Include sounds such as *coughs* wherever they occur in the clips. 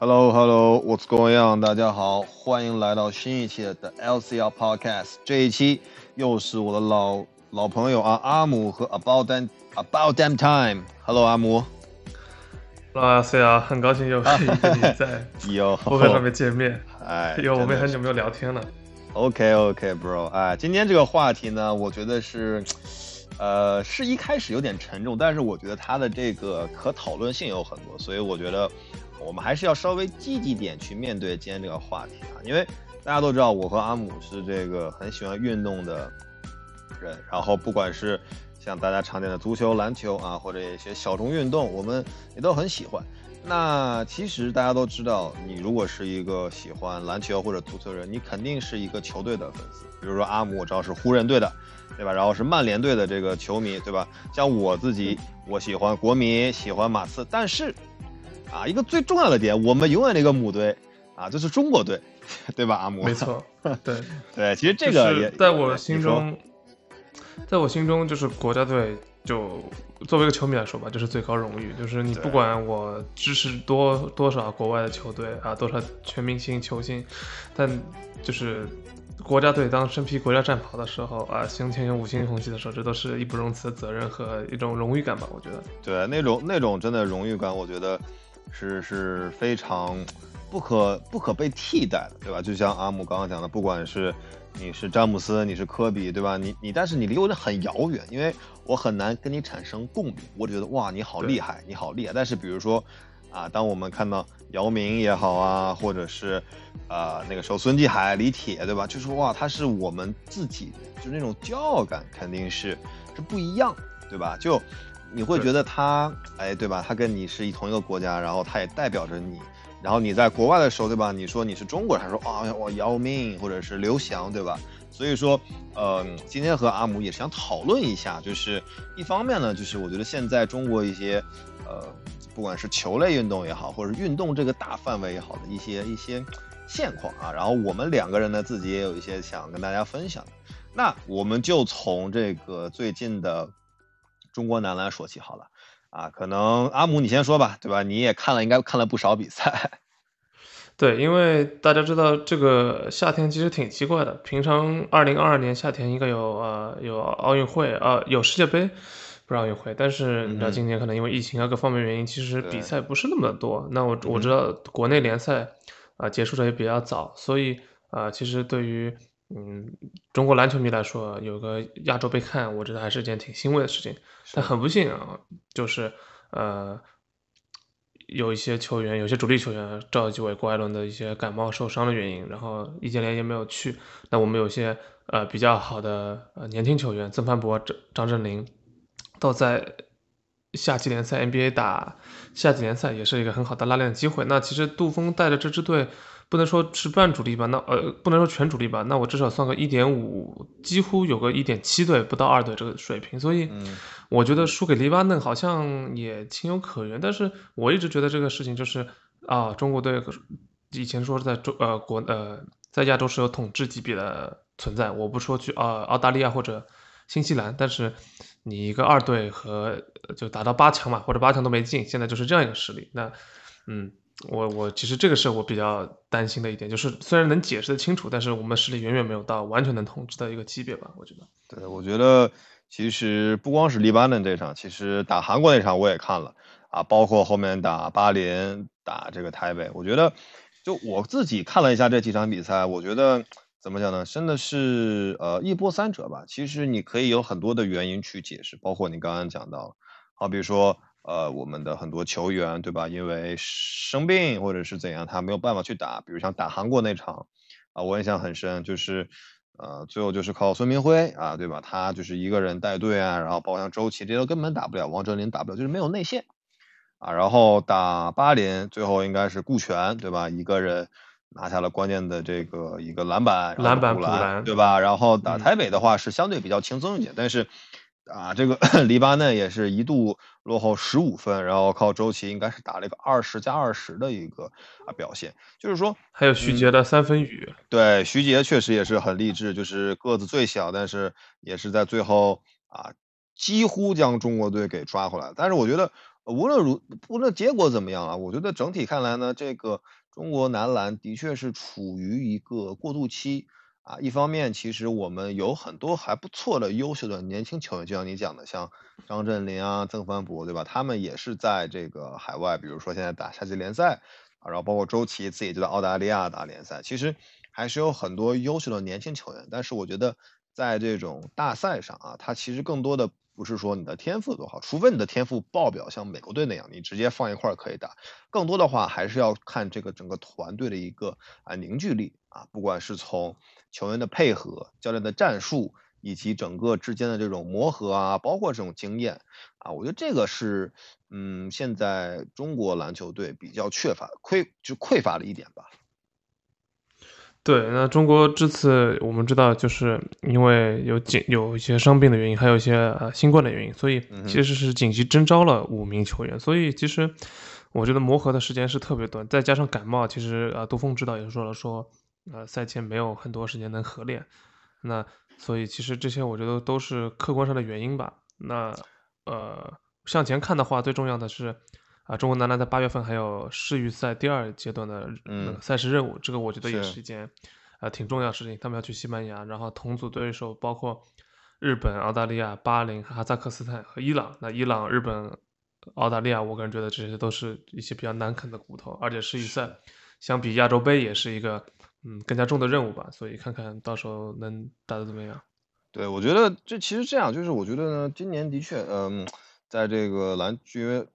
Hello Hello What's going on？大家好，欢迎来到新一期的 LCL Podcast。这一期又是我的老老朋友啊，阿姆和 About Damn About Damn Time。Hello 阿姆。LCL，很高兴又可 *laughs* 以跟你在博客上面见面。哎，因为我们很久没有聊天了。OK OK Bro，哎，今天这个话题呢，我觉得是。呃，是一开始有点沉重，但是我觉得它的这个可讨论性有很多，所以我觉得我们还是要稍微积极点去面对今天这个话题啊。因为大家都知道，我和阿姆是这个很喜欢运动的人，然后不管是像大家常见的足球、篮球啊，或者一些小众运动，我们也都很喜欢。那其实大家都知道，你如果是一个喜欢篮球或者足球人，你肯定是一个球队的粉丝。比如说阿姆，我知道是湖人队的。对吧？然后是曼联队的这个球迷，对吧？像我自己，我喜欢国米，喜欢马刺。但是，啊，一个最重要的点，我们永远的一个母队啊，就是中国队，*laughs* 对吧？阿姆，没错，对 *laughs* 对。其实这个也在我心中，在我心中，就是国家队，就作为一个球迷来说吧，就是最高荣誉。就是你不管我支持多多少国外的球队啊，多少全明星球星，但就是。国家队当身披国家战袍的时候啊，胸前有五星红旗的时候，这都是义不容辞的责任和一种荣誉感吧？我觉得，对那种那种真的荣誉感，我觉得是是非常不可不可被替代的，对吧？就像阿姆刚刚讲的，不管是你是詹姆斯，你是科比，对吧？你你，但是你离我很遥远，因为我很难跟你产生共鸣。我觉得哇，你好厉害，你好厉害。但是比如说。啊，当我们看到姚明也好啊，或者是，呃，那个时候孙继海、李铁，对吧？就是哇，他是我们自己，就是那种骄傲感肯定是是不一样，对吧？就你会觉得他，哎，对吧？他跟你是一同一个国家，然后他也代表着你，然后你在国外的时候，对吧？你说你是中国人，他说啊，我姚明或者是刘翔，对吧？所以说，呃，今天和阿姆也是想讨论一下，就是一方面呢，就是我觉得现在中国一些，呃。不管是球类运动也好，或者运动这个大范围也好的一些一些现况啊，然后我们两个人呢自己也有一些想跟大家分享的。那我们就从这个最近的中国男篮说起好了啊。可能阿姆你先说吧，对吧？你也看了，应该看了不少比赛。*laughs* 对，因为大家知道这个夏天其实挺奇怪的，平常二零二二年夏天应该有呃有奥运会啊有世界杯。不是奥运会，但是你知道今年可能因为疫情啊各方面原因，其实比赛不是那么多。那我我知道国内联赛啊结束的也比较早，所以啊其实对于嗯中国篮球迷来说，有个亚洲杯看，我觉得还是件挺欣慰的事情。但很不幸啊，就是呃有一些球员，有些主力球员，赵继伟、郭艾伦的一些感冒受伤的原因，然后易建联也没有去。那我们有些呃比较好的呃年轻球员，曾凡博、张张镇麟。都在夏季联赛 NBA 打夏季联赛也是一个很好的拉练机会。那其实杜锋带着这支队不能说是半主力吧，那呃不能说全主力吧，那我至少算个一点五，几乎有个一点七队不到二队这个水平。所以我觉得输给黎巴嫩好像也情有可原。但是我一直觉得这个事情就是啊，中国队以前说是在中呃国呃在亚洲是有统治级别的存在。我不说去啊澳大利亚或者新西兰，但是。你一个二队和就打到八强嘛，或者八强都没进，现在就是这样一个实力。那，嗯，我我其实这个是我比较担心的一点，就是虽然能解释的清楚，但是我们实力远远没有到完全能统治的一个级别吧？我觉得。对，我觉得其实不光是黎巴嫩这场，其实打韩国那场我也看了啊，包括后面打巴林、打这个台北，我觉得就我自己看了一下这几场比赛，我觉得。怎么讲呢？真的是呃一波三折吧。其实你可以有很多的原因去解释，包括你刚刚讲到，好比说呃我们的很多球员对吧？因为生病或者是怎样，他没有办法去打。比如像打韩国那场啊，我印象很深，就是呃最后就是靠孙明辉啊，对吧？他就是一个人带队啊，然后包括像周琦这些都根本打不了，王哲林打不了，就是没有内线啊。然后打巴林，最后应该是顾全对吧？一个人。拿下了关键的这个一个篮板，篮板补篮，对吧？然后打台北的话是相对比较轻松一点，但是啊，这个 *coughs* 黎巴嫩也是一度落后十五分，然后靠周琦应该是打了一个二十加二十的一个啊表现，就是说还有徐杰的三分雨，对，徐杰确实也是很励志，就是个子最小，但是也是在最后啊几乎将中国队给抓回来。但是我觉得。无论如无论结果怎么样啊，我觉得整体看来呢，这个中国男篮的确是处于一个过渡期啊。一方面，其实我们有很多还不错的优秀的年轻球员，就像你讲的，像张镇麟啊、曾凡博，对吧？他们也是在这个海外，比如说现在打夏季联赛啊，然后包括周琦自己就在澳大利亚打联赛，其实还是有很多优秀的年轻球员。但是我觉得在这种大赛上啊，他其实更多的。不是说你的天赋多好，除非你的天赋爆表，像美国队那样，你直接放一块可以打。更多的话还是要看这个整个团队的一个啊凝聚力啊，不管是从球员的配合、教练的战术，以及整个之间的这种磨合啊，包括这种经验啊，我觉得这个是嗯现在中国篮球队比较缺乏、匮就匮乏的一点吧。对，那中国这次我们知道，就是因为有紧有一些伤病的原因，还有一些呃新冠的原因，所以其实是紧急征召了五名球员。所以其实我觉得磨合的时间是特别短，再加上感冒，其实呃杜峰指导也说了，说呃赛前没有很多时间能合练。那所以其实这些我觉得都是客观上的原因吧。那呃向前看的话，最重要的是。啊，中国男篮在八月份还有世预赛第二阶段的那个赛事任务，这个我觉得也是一件呃挺重要的事情。他们要去西班牙，然后同组对手包括日本、澳大利亚、巴林、哈萨克斯坦和伊朗。那伊朗、日本、澳大利亚，我个人觉得这些都是一些比较难啃的骨头，而且世预赛相比亚洲杯也是一个嗯更加重的任务吧。所以看看到时候能打得怎么样。对，我觉得这其实这样，就是我觉得呢，今年的确，嗯，在这个篮球。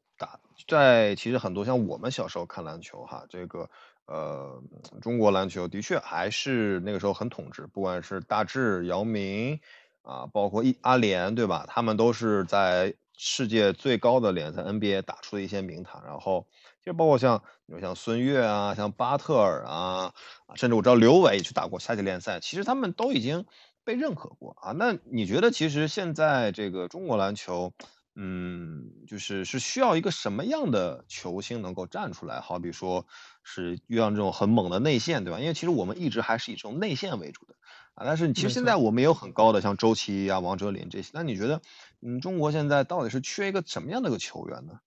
在其实很多像我们小时候看篮球哈，这个呃中国篮球的确还是那个时候很统治，不管是大致、姚明啊，包括一阿联对吧？他们都是在世界最高的联赛 NBA 打出的一些名堂。然后其实包括像比如像孙悦啊，像巴特尔啊，甚至我知道刘伟也去打过夏季联赛，其实他们都已经被认可过啊。那你觉得其实现在这个中国篮球？嗯，就是是需要一个什么样的球星能够站出来？好比说是遇上这种很猛的内线，对吧？因为其实我们一直还是以这种内线为主的啊。但是其实现在我们也有很高的像周琦啊、王哲林这些。那你觉得，嗯，中国现在到底是缺一个什么样的一个球员呢？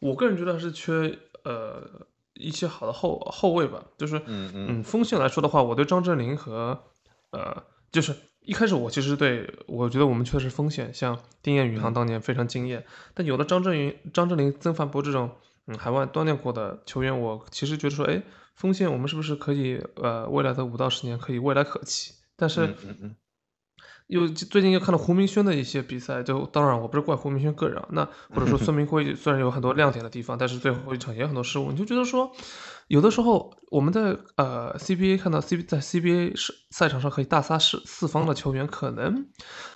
我个人觉得是缺呃一些好的后后卫吧。就是嗯嗯，锋线来说的话，我对张镇麟和呃就是。一开始我其实对我觉得我们缺的是锋线，像丁彦雨航当年非常惊艳，但有了张镇云、张镇麟、曾凡博这种嗯海外锻炼过的球员，我其实觉得说，哎，锋线我们是不是可以呃未来的五到十年可以未来可期？但是。又最近又看了胡明轩的一些比赛，就当然我不是怪胡明轩个人，那 *laughs* 或者说孙铭徽虽然有很多亮点的地方，但是最后一场也有很多失误，你就觉得说，有的时候我们在呃 CBA 看到 C 在 CBA 赛赛场上可以大杀四四方的球员，可能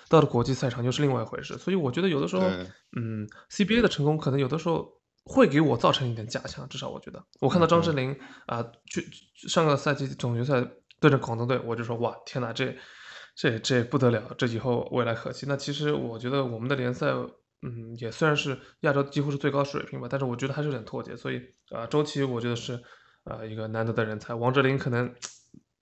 到了国际赛场又是另外一回事。所以我觉得有的时候，嗯，CBA 的成功可能有的时候会给我造成一点假象，至少我觉得，我看到张智霖啊，去上个赛季总决赛对阵广东队，我就说哇，天哪，这。这这不得了，这以后未来可期。那其实我觉得我们的联赛，嗯，也算是亚洲几乎是最高水平吧，但是我觉得还是有点脱节。所以啊，周琦我觉得是呃一个难得的人才。王哲林可能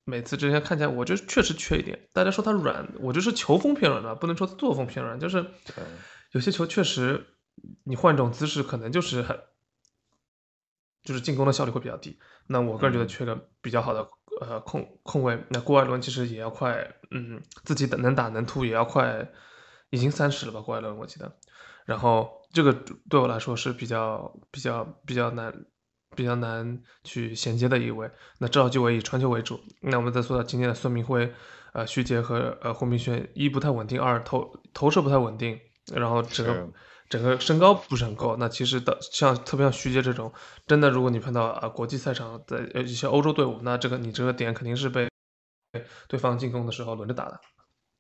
每次之前看起来，我觉得确实缺一点。大家说他软，我就是球风偏软的，不能说作风偏软，就是有些球确实你换一种姿势，可能就是很就是进攻的效率会比较低。那我个人觉得缺个比较好的。呃，控控卫那郭艾伦其实也要快，嗯，自己的能打能突也要快，已经三十了吧？郭艾伦我记得，然后这个对我来说是比较比较比较难比较难去衔接的一位。那赵继伟以传球为主，那我们再说到今天的孙铭徽，呃，徐杰和呃胡明轩，一不太稳定，二投投射不太稳定，然后整个。整个身高不是很够，那其实的像特别像徐杰这种，真的如果你碰到啊国际赛场的呃一些欧洲队伍，那这个你这个点肯定是被对方进攻的时候轮着打的。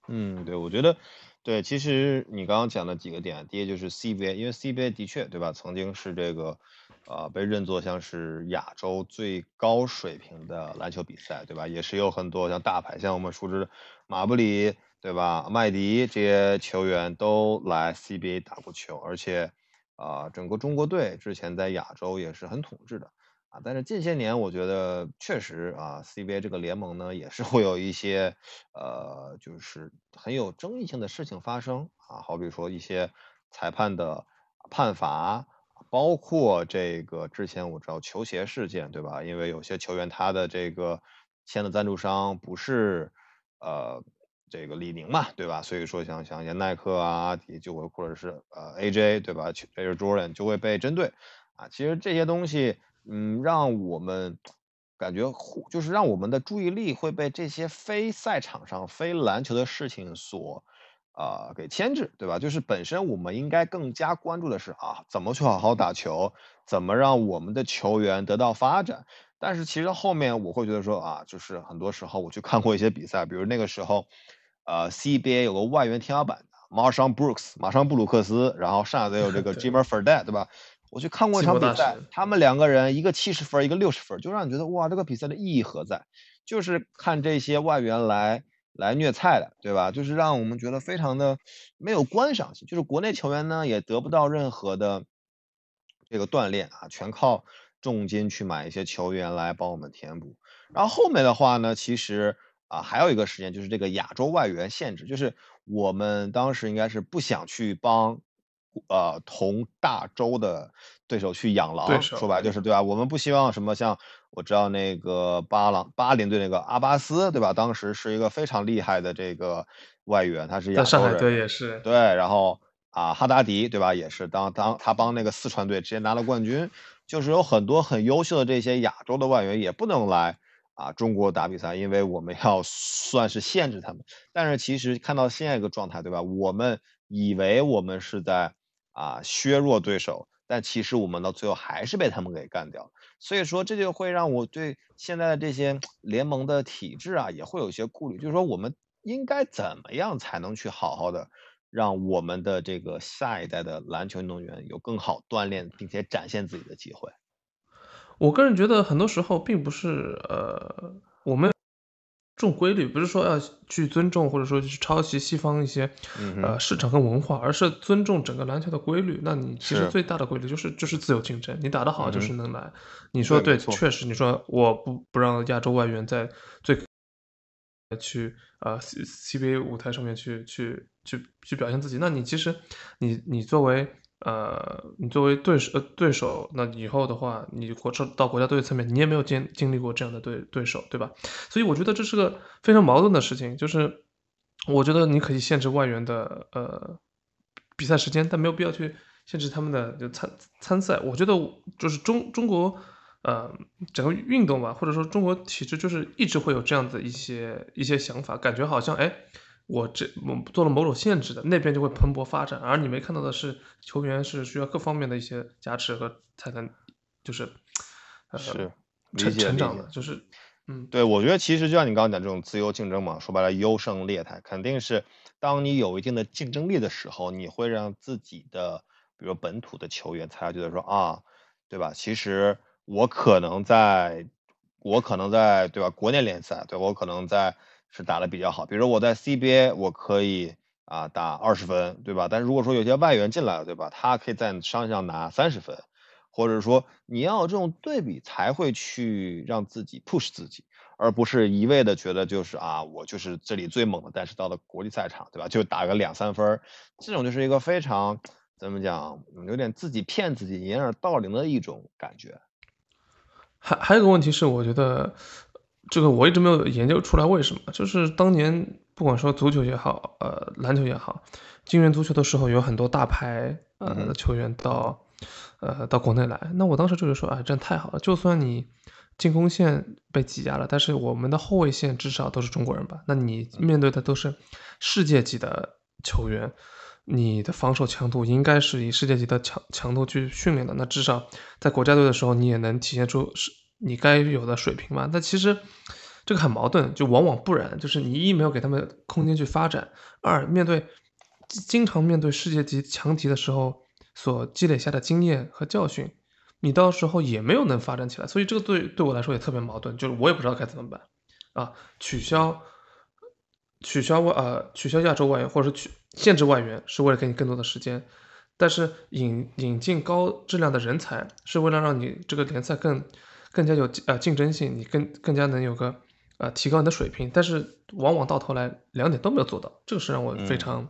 嗯，对，我觉得对，其实你刚刚讲的几个点，第一就是 CBA，因为 CBA 的确对吧，曾经是这个啊被认作像是亚洲最高水平的篮球比赛，对吧？也是有很多像大牌，像我们熟知的马布里。对吧？麦迪这些球员都来 CBA 打过球，而且，啊，整个中国队之前在亚洲也是很统治的，啊，但是近些年我觉得确实啊，CBA 这个联盟呢也是会有一些，呃，就是很有争议性的事情发生啊，好比说一些裁判的判罚包括这个之前我知道球鞋事件，对吧？因为有些球员他的这个签的赞助商不是呃这个李宁嘛，对吧？所以说像像一些耐克啊、阿迪就会或者是呃 AJ 对吧这是 Jordan 就会被针对啊。其实这些东西，嗯，让我们感觉就是让我们的注意力会被这些非赛场上、非篮球的事情所。啊，给牵制，对吧？就是本身我们应该更加关注的是啊，怎么去好好打球，怎么让我们的球员得到发展。但是其实后面我会觉得说啊，就是很多时候我去看过一些比赛，比如那个时候，呃，CBA 有个外援天花板的 Marshawn Brooks，马上布鲁克斯，然后上海队有这个 *laughs* Jimmer Fredette，对吧？我去看过一场比赛，他们两个人一个七十分，一个六十分，就让你觉得哇，这个比赛的意义何在？就是看这些外援来。来虐菜的，对吧？就是让我们觉得非常的没有观赏性。就是国内球员呢也得不到任何的这个锻炼啊，全靠重金去买一些球员来帮我们填补。然后后面的话呢，其实啊还有一个时间就是这个亚洲外援限制，就是我们当时应该是不想去帮呃同大洲的对手去养狼，说白就是对吧？我们不希望什么像。我知道那个巴朗巴林队那个阿巴斯，对吧？当时是一个非常厉害的这个外援，他是亚洲人，对也是对。然后啊，哈达迪，对吧？也是当当他帮那个四川队直接拿了冠军，就是有很多很优秀的这些亚洲的外援也不能来啊中国打比赛，因为我们要算是限制他们。但是其实看到现在一个状态，对吧？我们以为我们是在啊削弱对手，但其实我们到最后还是被他们给干掉。所以说，这就会让我对现在的这些联盟的体制啊，也会有一些顾虑。就是说，我们应该怎么样才能去好好的让我们的这个下一代的篮球运动员有更好锻炼并且展现自己的机会？我个人觉得，很多时候并不是呃，我们。重规律不是说要去尊重或者说去抄袭西方一些呃市场跟文化，而是尊重整个篮球的规律。那你其实最大的规律就是就是自由竞争，你打得好就是能来。你说对，确实你说我不不让亚洲外援在最去呃 C CBA 舞台上面去去去去表现自己，那你其实你你作为。呃，你作为对手，呃，对手，那以后的话，你国到到国家队层面，你也没有经经历过这样的对对手，对吧？所以我觉得这是个非常矛盾的事情，就是我觉得你可以限制外援的呃比赛时间，但没有必要去限制他们的就参参赛。我觉得就是中中国呃整个运动吧，或者说中国体制，就是一直会有这样的一些一些想法，感觉好像哎。我这我做了某种限制的，那边就会蓬勃发展，而你没看到的是，球员是需要各方面的一些加持和才能，就是，是成成长的，就是，嗯，对，我觉得其实就像你刚刚讲这种自由竞争嘛，说白了优胜劣汰，肯定是当你有一定的竞争力的时候，你会让自己的，比如本土的球员才觉得说啊，对吧？其实我可能在，我可能在，对吧？国内联赛，对我可能在。是打的比较好，比如我在 CBA 我可以啊打二十分，对吧？但如果说有些外援进来了，对吧？他可以在商项拿三十分，或者说你要有这种对比才会去让自己 push 自己，而不是一味的觉得就是啊我就是这里最猛的，但是到了国际赛场，对吧？就打个两三分，这种就是一个非常怎么讲，有点自己骗自己、掩耳盗铃的一种感觉。还还有个问题是，我觉得。这个我一直没有研究出来为什么，就是当年不管说足球也好，呃，篮球也好，金元足球的时候有很多大牌呃球员到，呃到国内来，那我当时就是说，啊，真太好了，就算你进攻线被挤压了，但是我们的后卫线至少都是中国人吧？那你面对的都是世界级的球员，你的防守强度应该是以世界级的强强度去训练的，那至少在国家队的时候，你也能体现出是。你该有的水平嘛？但其实这个很矛盾，就往往不然。就是你一没有给他们空间去发展，二面对经常面对世界级强敌的时候所积累下的经验和教训，你到时候也没有能发展起来。所以这个对对我来说也特别矛盾，就是我也不知道该怎么办啊！取消取消外呃取消亚洲外援，或者说取限制外援，是为了给你更多的时间；但是引引进高质量的人才，是为了让你这个联赛更。更加有呃竞争性，你更更加能有个呃提高你的水平，但是往往到头来两点都没有做到，这个是让我非常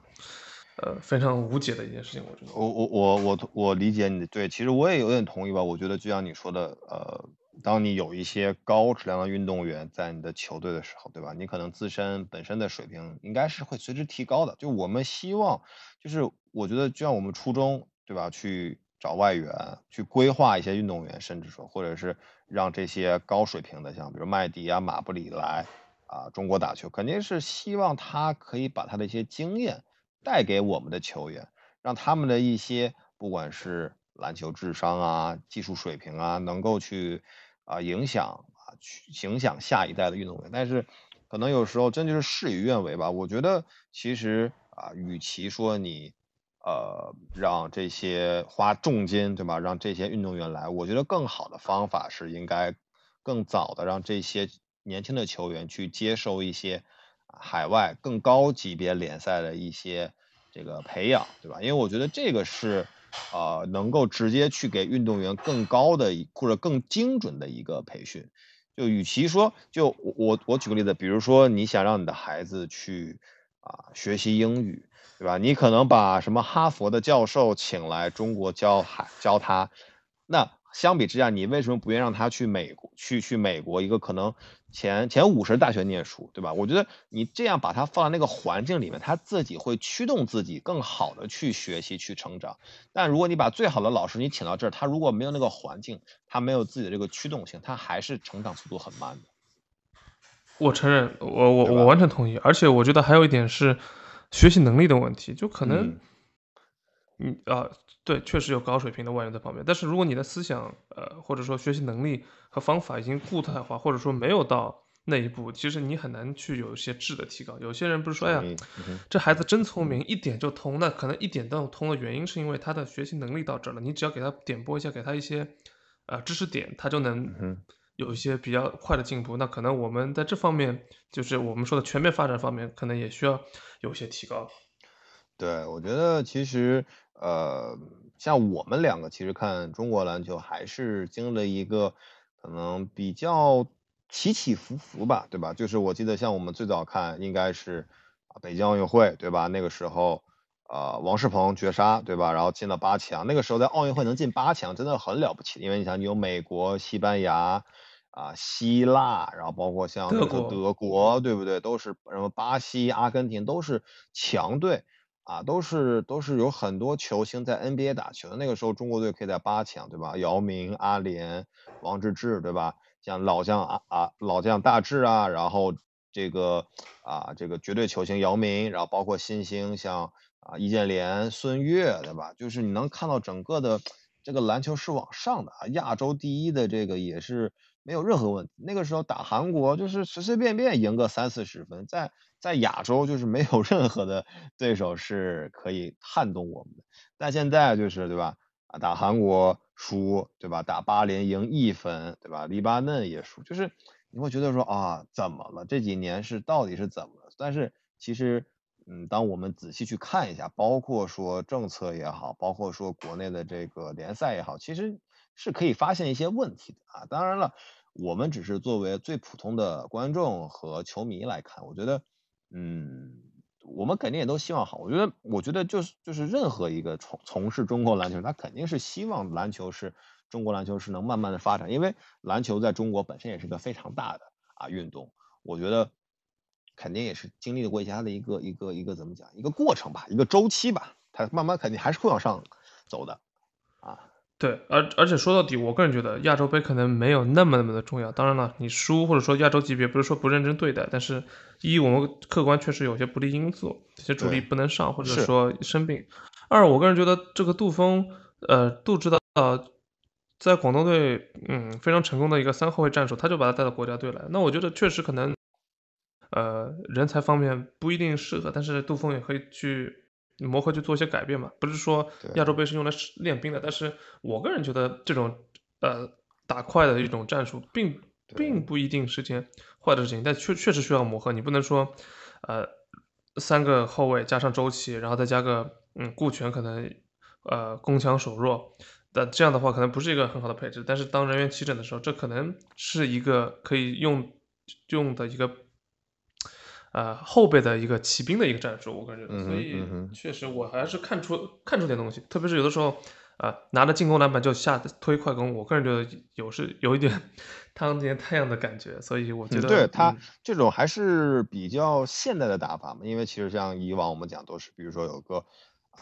呃非常无解的一件事情。我觉得，我我我我我理解你的对，其实我也有点同意吧。我觉得就像你说的，呃，当你有一些高质量的运动员在你的球队的时候，对吧？你可能自身本身的水平应该是会随之提高的。就我们希望，就是我觉得就像我们初中，对吧？去找外援，去规划一些运动员，甚至说，或者是让这些高水平的，像比如麦迪啊、马布里来啊中国打球，肯定是希望他可以把他的一些经验带给我们的球员，让他们的一些不管是篮球智商啊、技术水平啊，能够去啊影响啊去影响下一代的运动员。但是可能有时候真就是事与愿违吧。我觉得其实啊，与其说你。呃，让这些花重金，对吧？让这些运动员来，我觉得更好的方法是应该更早的让这些年轻的球员去接受一些海外更高级别联赛的一些这个培养，对吧？因为我觉得这个是呃能够直接去给运动员更高的或者更精准的一个培训。就与其说，就我我举个例子，比如说你想让你的孩子去啊学习英语。对吧？你可能把什么哈佛的教授请来中国教海教他，那相比之下，你为什么不愿让他去美国去去美国一个可能前前五十大学念书，对吧？我觉得你这样把他放在那个环境里面，他自己会驱动自己更好的去学习去成长。但如果你把最好的老师你请到这儿，他如果没有那个环境，他没有自己的这个驱动性，他还是成长速度很慢的。我承认，我我我完全同意，而且我觉得还有一点是。学习能力的问题，就可能，嗯啊，对，确实有高水平的外援在旁边，但是如果你的思想，呃，或者说学习能力和方法已经固态化，或者说没有到那一步，其实你很难去有一些质的提高。有些人不是说，哎呀，这孩子真聪明，一点就通，那可能一点都通的原因是因为他的学习能力到这儿了，你只要给他点拨一下，给他一些，呃，知识点，他就能。有一些比较快的进步，那可能我们在这方面，就是我们说的全面发展方面，可能也需要有些提高。对，我觉得其实呃，像我们两个其实看中国篮球，还是经历了一个可能比较起起伏伏吧，对吧？就是我记得像我们最早看，应该是北京奥运会，对吧？那个时候，呃，王仕鹏绝杀，对吧？然后进了八强，那个时候在奥运会能进八强，真的很了不起，因为你想，你有美国、西班牙。啊，希腊，然后包括像那个德国，对不对？都是什么巴西、阿根廷都是强队啊，都是都是有很多球星在 NBA 打球的。那个时候中国队可以在八强，对吧？姚明、阿联、王治郅，对吧？像老将啊啊，老将大郅啊，然后这个啊这个绝对球星姚明，然后包括新星像啊易建联、孙悦，对吧？就是你能看到整个的这个篮球是往上的啊，亚洲第一的这个也是。没有任何问题。那个时候打韩国就是随随便便赢个三四十分，在在亚洲就是没有任何的对手是可以撼动我们的。但现在就是对吧？啊，打韩国输，对吧？打巴林赢一分，对吧？黎巴嫩也输，就是你会觉得说啊，怎么了？这几年是到底是怎么了？但是其实，嗯，当我们仔细去看一下，包括说政策也好，包括说国内的这个联赛也好，其实是可以发现一些问题的啊。当然了。我们只是作为最普通的观众和球迷来看，我觉得，嗯，我们肯定也都希望好。我觉得，我觉得就是就是任何一个从从事中国篮球，他肯定是希望篮球是中国篮球是能慢慢的发展，因为篮球在中国本身也是个非常大的啊运动。我觉得肯定也是经历过一下的一个一个一个怎么讲一个过程吧，一个周期吧，它慢慢肯定还是会往上走的，啊。对，而而且说到底，我个人觉得亚洲杯可能没有那么那么的重要。当然了，你输或者说亚洲级别，不是说不认真对待，但是一我们客观确实有些不利因素，这些主力不能上或者说生病。二我个人觉得这个杜峰，呃，杜指导在广东队，嗯，非常成功的一个三后卫战术，他就把他带到国家队来。那我觉得确实可能，呃，人才方面不一定适合，但是杜峰也可以去。磨合去做一些改变嘛，不是说亚洲杯是用来练兵的，但是我个人觉得这种呃打快的一种战术，并并不一定是件坏的事情，但确确实需要磨合。你不能说呃三个后卫加上周琦，然后再加个嗯顾全，可能呃攻强守弱，但这样的话可能不是一个很好的配置。但是当人员齐整的时候，这可能是一个可以用用的一个。呃后备的一个骑兵的一个战术，我感觉，所以确实我还是看出看出点东西，特别是有的时候啊拿着进攻篮板就下推快攻，我个人觉得有是有一点汤见太阳的感觉，所以我觉得对他这种还是比较现代的打法嘛，因为其实像以往我们讲都是，比如说有个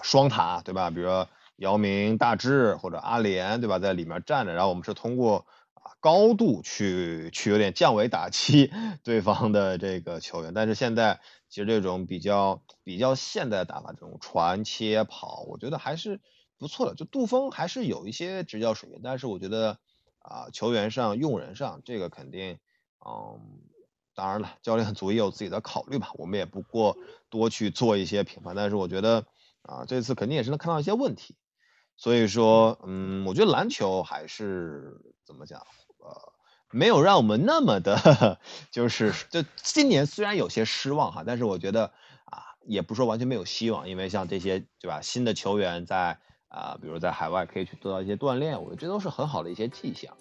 双塔，对吧？比如说姚明、大智或者阿联，对吧，在里面站着，然后我们是通过。高度去去有点降维打击对方的这个球员，但是现在其实这种比较比较现代的打法，这种传切跑，我觉得还是不错的。就杜锋还是有一些执教水平，但是我觉得啊，球员上用人上这个肯定，嗯，当然了，教练组也有自己的考虑吧，我们也不过多去做一些评判。但是我觉得啊，这次肯定也是能看到一些问题，所以说，嗯，我觉得篮球还是怎么讲？呃，没有让我们那么的，*laughs* 就是就今年虽然有些失望哈，但是我觉得啊，也不说完全没有希望，因为像这些对吧，新的球员在啊，比如在海外可以去得到一些锻炼，我觉得这都是很好的一些迹象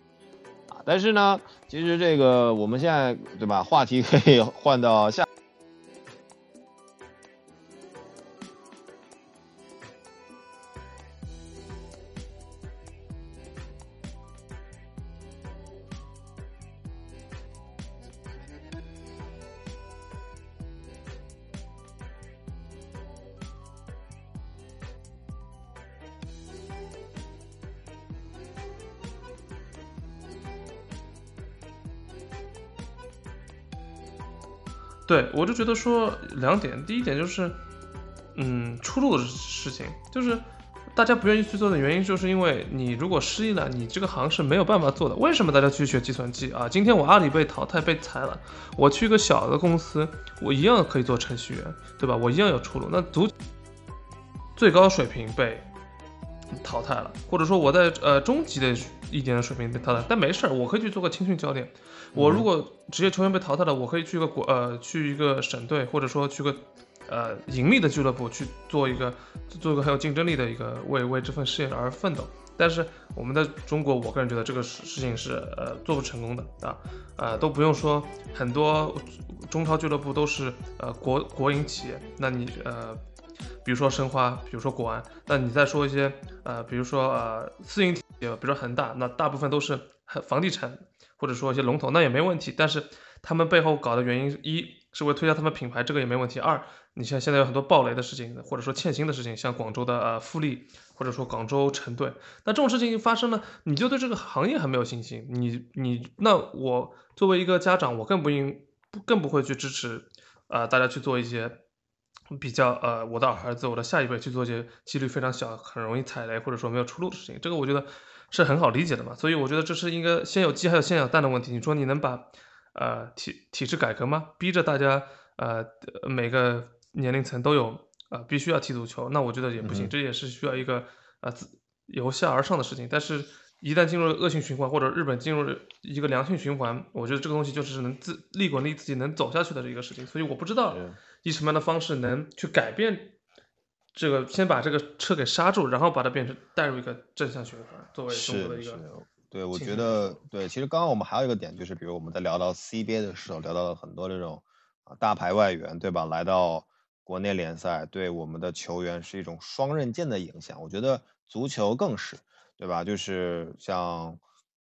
啊。但是呢，其实这个我们现在对吧，话题可以换到下。对，我就觉得说两点，第一点就是，嗯，出路的事情，就是大家不愿意去做的原因，就是因为你如果失忆了，你这个行是没有办法做的。为什么大家去学计算机啊？今天我阿里被淘汰被裁了，我去一个小的公司，我一样可以做程序员，对吧？我一样有出路。那足最高水平被淘汰了，或者说我在呃中级的一点的水平被淘汰，但没事儿，我可以去做个青训教练。我如果职业球员被淘汰了，我可以去个国呃，去一个省队，或者说去个呃盈利的俱乐部去做一个做一个很有竞争力的一个为为这份事业而奋斗。但是我们在中国，我个人觉得这个事事情是呃做不成功的啊，呃都不用说很多中超俱乐部都是呃国国营企业，那你呃比如说申花，比如说国安，那你再说一些呃比如说呃私营企业，比如说恒大，那大部分都是房地产。或者说一些龙头那也没问题，但是他们背后搞的原因，一是为推销他们品牌，这个也没问题。二，你像现在有很多暴雷的事情，或者说欠薪的事情，像广州的呃富力，或者说广州城队，那这种事情一发生了，你就对这个行业很没有信心。你你那我作为一个家长，我更不应更不会去支持，呃大家去做一些比较呃我的儿子我的下一辈去做一些几率非常小、很容易踩雷或者说没有出路的事情。这个我觉得。是很好理解的嘛，所以我觉得这是一个先有鸡还有先有蛋的问题。你说你能把呃体体制改革吗？逼着大家呃每个年龄层都有呃必须要踢足球，那我觉得也不行。这也是需要一个呃自由下而上的事情。但是，一旦进入恶性循环，或者日本进入一个良性循环，我觉得这个东西就是能自利滚利自己能走下去的这个事情。所以我不知道以什么样的方式能去改变。这个先把这个车给刹住，然后把它变成带入一个正向循环，作为中国的一个。对，我觉得对。其实刚刚我们还有一个点，就是比如我们在聊到 CBA 的时候，聊到了很多这种啊大牌外援，对吧？来到国内联赛，对我们的球员是一种双刃剑的影响。我觉得足球更是，对吧？就是像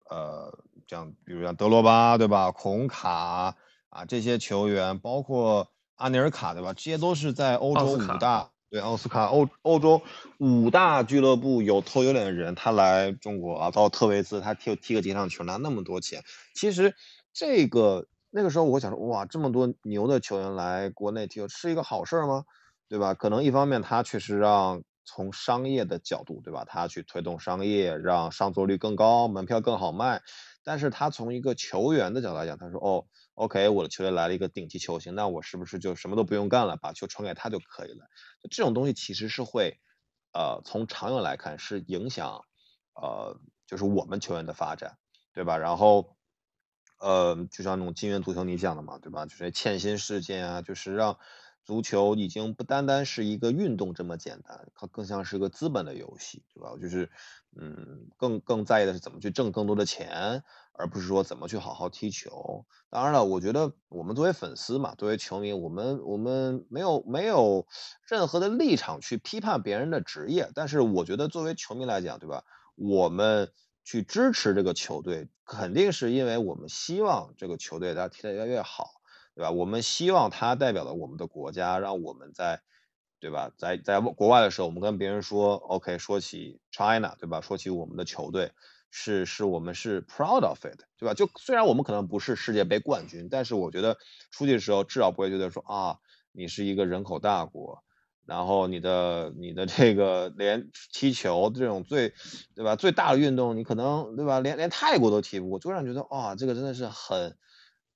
呃像比如像德罗巴，对吧？孔卡啊这些球员，包括阿尼尔卡，对吧？这些都是在欧洲五大。对奥斯卡，欧欧洲五大俱乐部有头有脸的人，他来中国啊，包括特维斯，他踢踢个几场球拿那么多钱。其实这个那个时候我想说，哇，这么多牛的球员来国内踢球是一个好事吗？对吧？可能一方面他确实让从商业的角度，对吧？他去推动商业，让上座率更高，门票更好卖。但是他从一个球员的角度来讲，他说，哦。OK，我的球员来了一个顶级球星，那我是不是就什么都不用干了，把球传给他就可以了？这种东西其实是会，呃，从长远来看是影响，呃，就是我们球员的发展，对吧？然后，呃，就像那种金元足球你讲的嘛，对吧？就是欠薪事件啊，就是让足球已经不单单是一个运动这么简单，它更像是一个资本的游戏，对吧？就是，嗯，更更在意的是怎么去挣更多的钱，而不是说怎么去好好踢球。当然了，我觉得我们作为粉丝嘛，作为球迷，我们我们没有没有任何的立场去批判别人的职业，但是我觉得作为球迷来讲，对吧？我们去支持这个球队，肯定是因为我们希望这个球队它踢得越来越好。对吧？我们希望他代表了我们的国家，让我们在，对吧？在在国外的时候，我们跟别人说，OK，说起 China，对吧？说起我们的球队，是是我们是 proud of it，对吧？就虽然我们可能不是世界杯冠军，但是我觉得出去的时候至少不会觉得说啊，你是一个人口大国，然后你的你的这个连踢球这种最，对吧？最大的运动，你可能对吧？连连泰国都踢不过，就让人觉得啊，这个真的是很。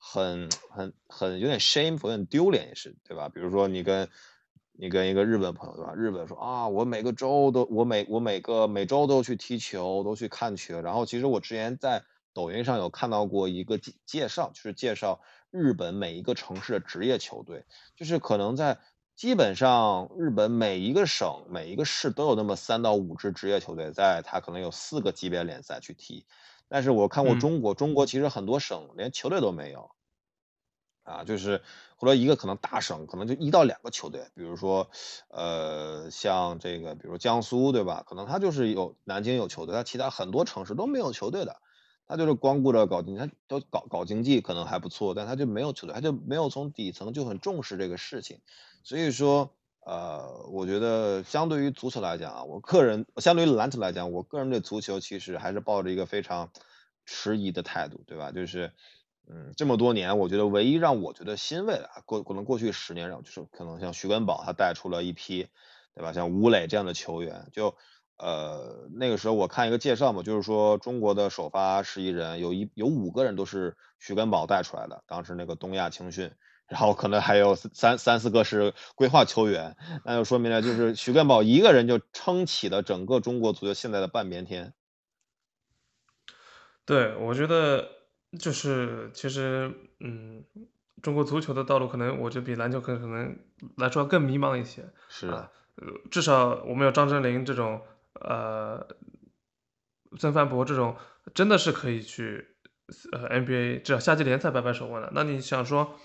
很很很有点 shameful，有点丢脸也是，对吧？比如说你跟你跟一个日本朋友，对吧？日本说啊，我每个周都我每我每个每周都去踢球，都去看球。然后其实我之前在抖音上有看到过一个介介绍，就是介绍日本每一个城市的职业球队，就是可能在基本上日本每一个省每一个市都有那么三到五支职业球队，在它可能有四个级别联赛去踢。但是我看过中国，中国其实很多省连球队都没有。啊，就是或者一个可能大省，可能就一到两个球队，比如说，呃，像这个，比如江苏，对吧？可能他就是有南京有球队，他其他很多城市都没有球队的，他就是光顾着搞经济，他都搞搞经济可能还不错，但他就没有球队，他就没有从底层就很重视这个事情。所以说，呃，我觉得相对于足球来讲啊，我个人相对于篮球来讲，我个人对足球其实还是抱着一个非常迟疑的态度，对吧？就是。嗯，这么多年，我觉得唯一让我觉得欣慰的，过可能过去十年让就是可能像徐根宝他带出了一批，对吧？像吴磊这样的球员，就呃那个时候我看一个介绍嘛，就是说中国的首发十一人有一有五个人都是徐根宝带出来的，当时那个东亚青训，然后可能还有三三四个是规划球员，那就说明了就是徐根宝一个人就撑起了整个中国足球现在的半边天。对，我觉得。就是其实，嗯，中国足球的道路可能，我觉得比篮球可能来说更迷茫一些。是啊，至少我们有张镇麟这种，呃，曾凡博这种，真的是可以去呃 NBA 至少夏季联赛摆摆手腕的。那你想说，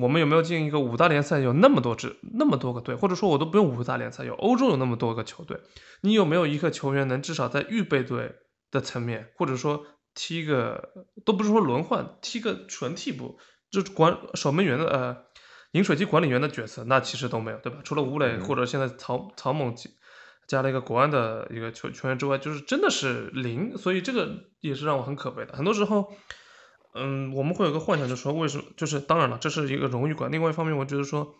我们有没有进一个五大联赛？有那么多支，那么多个队，或者说我都不用五大联赛，有欧洲有那么多个球队，你有没有一个球员能至少在预备队的层面，或者说？踢个都不是说轮换，踢个纯替补，就管守门员的呃饮水机管理员的角色，那其实都没有，对吧？除了吴磊或者现在曹曹猛加了一个国安的一个球球员之外，就是真的是零，所以这个也是让我很可悲的。很多时候，嗯，我们会有个幻想，就是说为什么？就是当然了，这是一个荣誉感。另外一方面，我觉得说，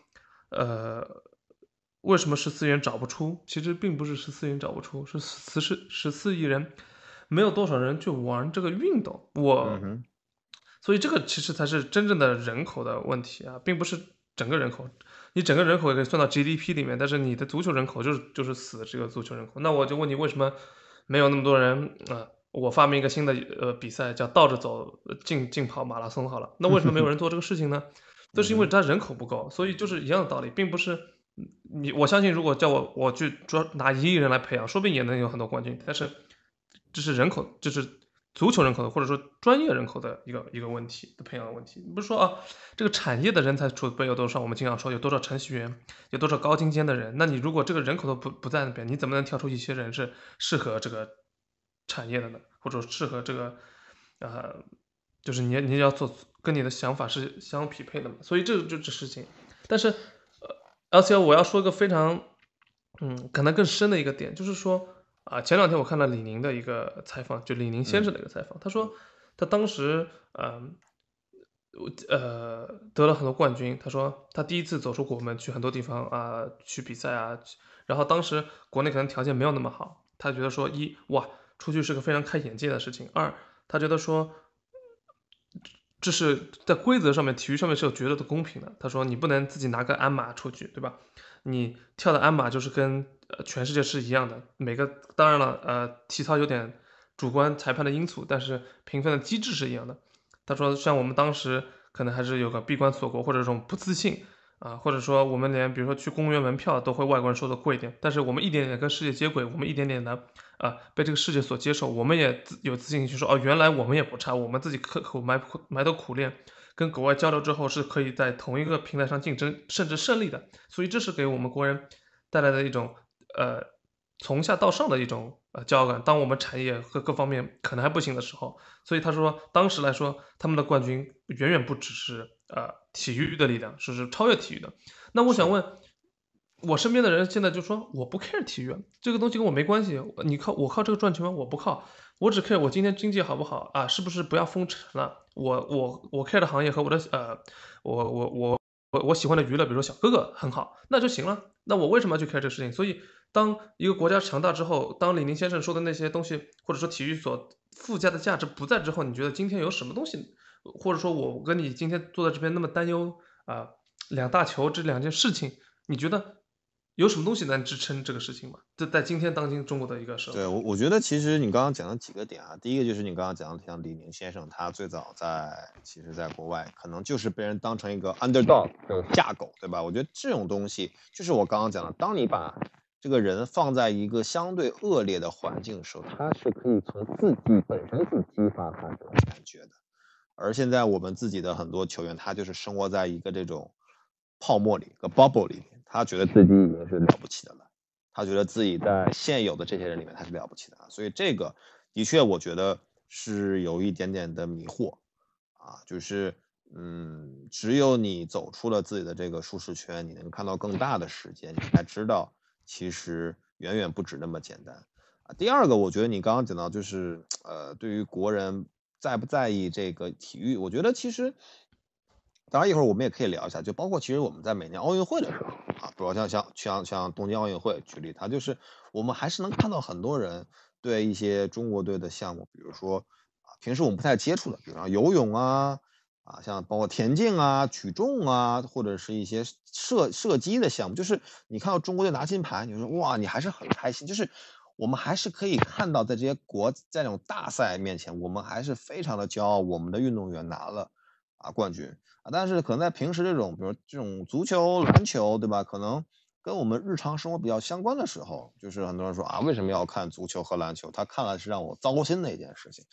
呃，为什么十四亿人找不出？其实并不是十四亿人找不出，是十四十四亿人。没有多少人去玩这个运动，我，所以这个其实才是真正的人口的问题啊，并不是整个人口，你整个人口也可以算到 GDP 里面，但是你的足球人口就是就是死这个足球人口，那我就问你为什么没有那么多人啊？我发明一个新的呃比赛叫倒着走竞竞跑马拉松好了，那为什么没有人做这个事情呢？*laughs* 这是因为他人口不够，所以就是一样的道理，并不是你我相信如果叫我我去抓拿一亿人来培养，说不定也能有很多冠军，但是。这是人口，就是足球人口的，或者说专业人口的一个一个问题的培养的问题。你不是说啊，这个产业的人才储备有多少？我们经常说有多少程序员，有多少高精尖的人？那你如果这个人口都不不在那边，你怎么能挑出一些人是适合这个产业的呢？或者适合这个，呃，就是你你要做跟你的想法是相匹配的嘛？所以这就这事情。但是，呃，而且我要说一个非常，嗯，可能更深的一个点，就是说。啊，前两天我看了李宁的一个采访，就李宁先生的一个采访，他说他当时，嗯，呃，得了很多冠军。他说他第一次走出国门，去很多地方啊，去比赛啊，然后当时国内可能条件没有那么好，他觉得说一哇，出去是个非常开眼界的事情；二，他觉得说这是在规则上面，体育上面是有绝对的公平的。他说你不能自己拿个鞍马出去，对吧？你跳的鞍马就是跟。呃，全世界是一样的，每个当然了，呃，体操有点主观裁判的因素，但是评分的机制是一样的。他说，像我们当时可能还是有个闭关锁国或者这种不自信啊，或者说我们连比如说去公园门票都会外国人收的贵一点，但是我们一点点跟世界接轨，我们一点点的啊被这个世界所接受，我们也自有自信去说哦，原来我们也不差，我们自己刻苦埋苦埋头苦练，跟国外交流之后是可以在同一个平台上竞争，甚至胜利的。所以这是给我们国人带来的一种呃从下到上的一种呃骄傲感。当我们产业和各方面可能还不行的时候，所以他说当时来说他们的冠军远远不只是。呃，体育的力量是是超越体育的。那我想问，我身边的人现在就说我不 care 体育，这个东西跟我没关系。你靠我靠这个赚钱吗？我不靠，我只 care 我今天经济好不好啊？是不是不要封城了？我我我 care 的行业和我的呃，我我我我我喜欢的娱乐，比如说小哥哥很好，那就行了。那我为什么要去 care 这个事情？所以，当一个国家强大之后，当李宁先生说的那些东西，或者说体育所附加的价值不在之后，你觉得今天有什么东西？或者说，我跟你今天坐在这边那么担忧啊，两大球这两件事情，你觉得有什么东西能支撑这个事情吗？这在今天当今中国的一个社会，对我我觉得其实你刚刚讲的几个点啊，第一个就是你刚刚讲的像李宁先生，他最早在其实在国外可能就是被人当成一个 underdog 这种架狗，对吧？我觉得这种东西就是我刚刚讲的，当你把这个人放在一个相对恶劣的环境的时候，他是可以从自己本身去激发他这种感觉的。而现在我们自己的很多球员，他就是生活在一个这种泡沫里，一个 bubble 里面，他觉得自己已经是了不起的了，他觉得自己在现有的这些人里面他是了不起的，所以这个的确我觉得是有一点点的迷惑啊，就是嗯，只有你走出了自己的这个舒适圈，你能看到更大的世界，你才知道其实远远不止那么简单啊。第二个，我觉得你刚刚讲到就是呃，对于国人。在不在意这个体育？我觉得其实，当然一会儿我们也可以聊一下，就包括其实我们在每年奥运会的时候啊，比如像像像像东京奥运会举例，它就是我们还是能看到很多人对一些中国队的项目，比如说啊，平时我们不太接触的，比如说游泳啊啊，像包括田径啊、举重啊，或者是一些射射击的项目，就是你看到中国队拿金牌，你说哇，你还是很开心，就是。我们还是可以看到，在这些国在这种大赛面前，我们还是非常的骄傲，我们的运动员拿了啊冠军啊。但是可能在平时这种，比如这种足球、篮球，对吧？可能跟我们日常生活比较相关的时候，就是很多人说啊，为什么要看足球和篮球？他看了是让我糟心的一件事情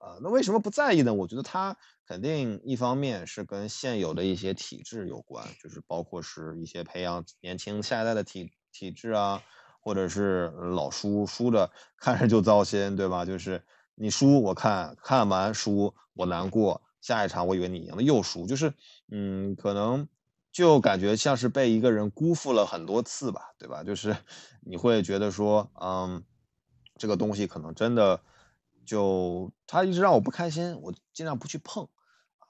啊。那为什么不在意呢？我觉得他肯定一方面是跟现有的一些体制有关，就是包括是一些培养年轻下一代的体体制啊。或者是老输输着看着就糟心，对吧？就是你输，我看看完输我难过，下一场我以为你赢了又输，就是嗯，可能就感觉像是被一个人辜负了很多次吧，对吧？就是你会觉得说，嗯，这个东西可能真的就他一直让我不开心，我尽量不去碰。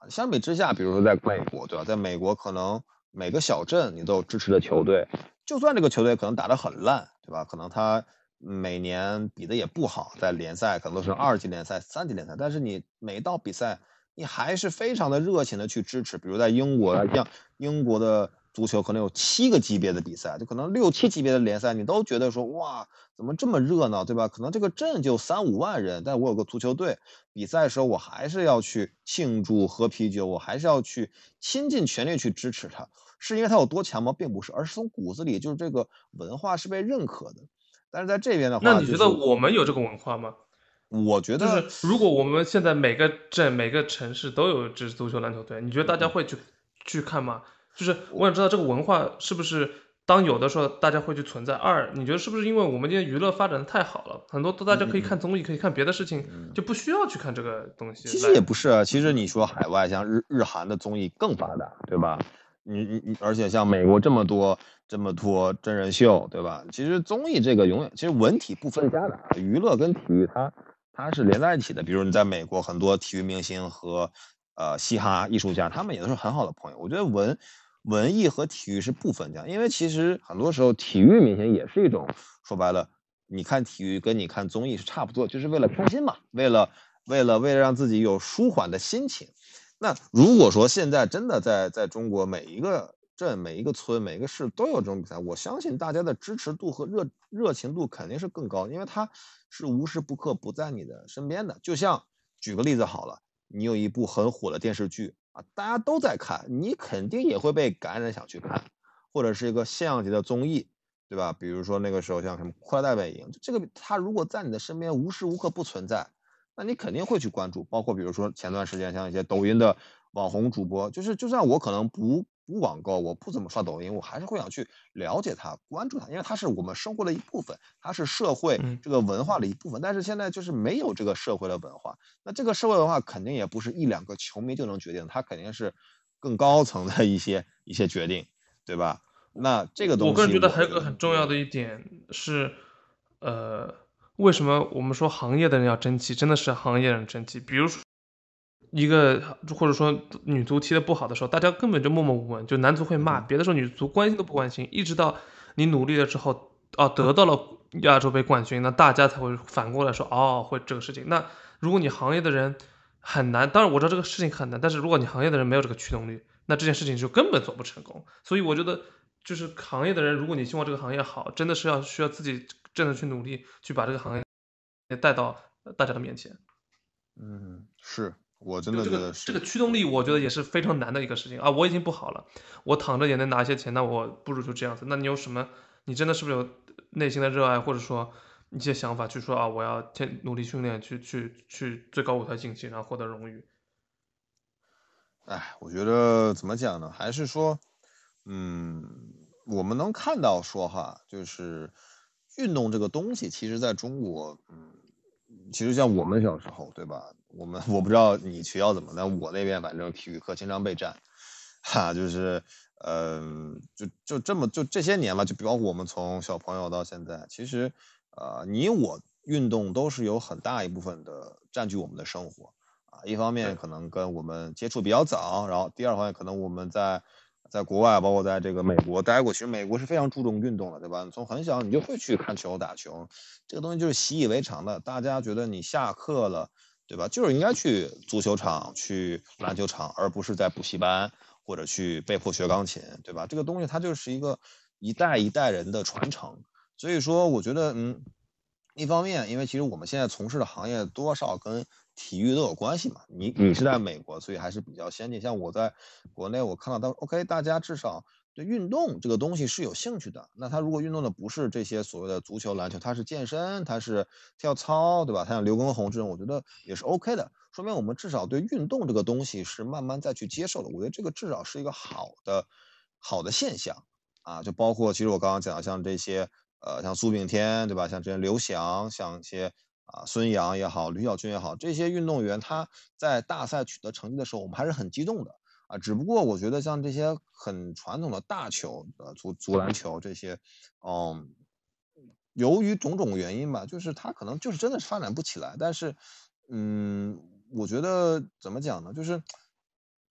相比之下，比如说在美国，对吧？在美国可能每个小镇你都有支持的球队。就算这个球队可能打得很烂，对吧？可能他每年比的也不好，在联赛可能都是二级联赛、三级联赛，但是你每到比赛，你还是非常的热情的去支持。比如在英国，像英国的足球可能有七个级别的比赛，就可能六七级别的联赛，你都觉得说哇，怎么这么热闹，对吧？可能这个镇就三五万人，但我有个足球队，比赛的时候我还是要去庆祝、喝啤酒，我还是要去倾尽全力去支持他。是因为他有多强吗？并不是，而是从骨子里就是这个文化是被认可的。但是在这边的话，那你觉得我们有这个文化吗？我觉得，就是如果我们现在每个镇、每个城市都有支足球、篮球队，你觉得大家会去去看吗？就是我想知道这个文化是不是当有的时候大家会去存在。二，你觉得是不是因为我们今天娱乐发展的太好了，很多都大家可以看综艺，可以看别的事情，就不需要去看这个东西。其实也不是啊，其实你说海外像日日韩的综艺更发达，对吧？你你你，而且像美国这么多这么多真人秀，对吧？其实综艺这个永远，其实文体不分家的，娱乐跟体育它它是连在一起的。比如你在美国，很多体育明星和呃嘻哈艺术家，他们也都是很好的朋友。我觉得文文艺和体育是不分家，因为其实很多时候体育明星也是一种说白了，你看体育跟你看综艺是差不多，就是为了开心嘛，为了为了为了让自己有舒缓的心情。那如果说现在真的在在中国每一个镇、每一个村、每一个市都有这种比赛，我相信大家的支持度和热热情度肯定是更高，因为它是无时不刻不在你的身边的。就像举个例子好了，你有一部很火的电视剧啊，大家都在看，你肯定也会被感染想去看，或者是一个现象级的综艺，对吧？比如说那个时候像什么《快乐大本营》，这个他如果在你的身边无时无刻不存在，那你肯定会去关注。包括比如说前段时间像一些抖音的网红主播，就是就算我可能不。不网购，我不怎么刷抖音，我还是会想去了解它、关注它，因为它是我们生活的一部分，它是社会这个文化的一部分。但是现在就是没有这个社会的文化，那这个社会文化肯定也不是一两个球迷就能决定，它肯定是更高层的一些一些决定，对吧？那这个东西，我个人觉得还有个很重要的一点是，呃，为什么我们说行业的人要争气，真的是行业人争气，比如说。一个或者说女足踢的不好的时候，大家根本就默默无闻，就男足会骂，别的时候女足关心都不关心，一直到你努力了之后，哦，得到了亚洲杯冠军，那大家才会反过来说，哦，会这个事情。那如果你行业的人很难，当然我知道这个事情很难，但是如果你行业的人没有这个驱动力，那这件事情就根本做不成功。所以我觉得，就是行业的人，如果你希望这个行业好，真的是要需要自己真的去努力，去把这个行业带到大家的面前。嗯，是。我真的觉得这个驱动力，我觉得也是非常难的一个事情啊！我已经不好了，我躺着也能拿一些钱，那我不如就这样子。那你有什么？你真的是不是有内心的热爱，或者说一些想法，去说啊，我要天努力训练，去去去最高舞台竞技，然后获得荣誉？哎，我觉得怎么讲呢？还是说，嗯，我们能看到说哈，就是运动这个东西，其实在中国，嗯。其实像我们小时候，对吧？我们我不知道你学校怎么，但我那边反正体育课经常被占，哈，就是，嗯，就就这么就这些年吧，就包括我们从小朋友到现在，其实，呃，你我运动都是有很大一部分的占据我们的生活，啊，一方面可能跟我们接触比较早，然后第二方面可能我们在。在国外，包括在这个美国待过，其实美国是非常注重运动的，对吧？从很小你就会去看球、打球，这个东西就是习以为常的。大家觉得你下课了，对吧？就是应该去足球场、去篮球场，而不是在补习班或者去被迫学钢琴，对吧？这个东西它就是一个一代一代人的传承。所以说，我觉得，嗯，一方面，因为其实我们现在从事的行业多少跟。体育都有关系嘛？你你是在美国，所以还是比较先进。像我在国内，我看到到 OK，大家至少对运动这个东西是有兴趣的。那他如果运动的不是这些所谓的足球、篮球，他是健身，他是跳操，对吧？他像刘畊宏这种，我觉得也是 OK 的。说明我们至少对运动这个东西是慢慢再去接受的。我觉得这个至少是一个好的好的现象啊。就包括其实我刚刚讲的像这些呃，像苏炳添，对吧？像这些刘翔，像一些。啊，孙杨也好，吕小军也好，这些运动员他在大赛取得成绩的时候，我们还是很激动的啊。只不过我觉得像这些很传统的大球，呃，足足篮球这些，嗯，由于种种原因吧，就是他可能就是真的是发展不起来。但是，嗯，我觉得怎么讲呢？就是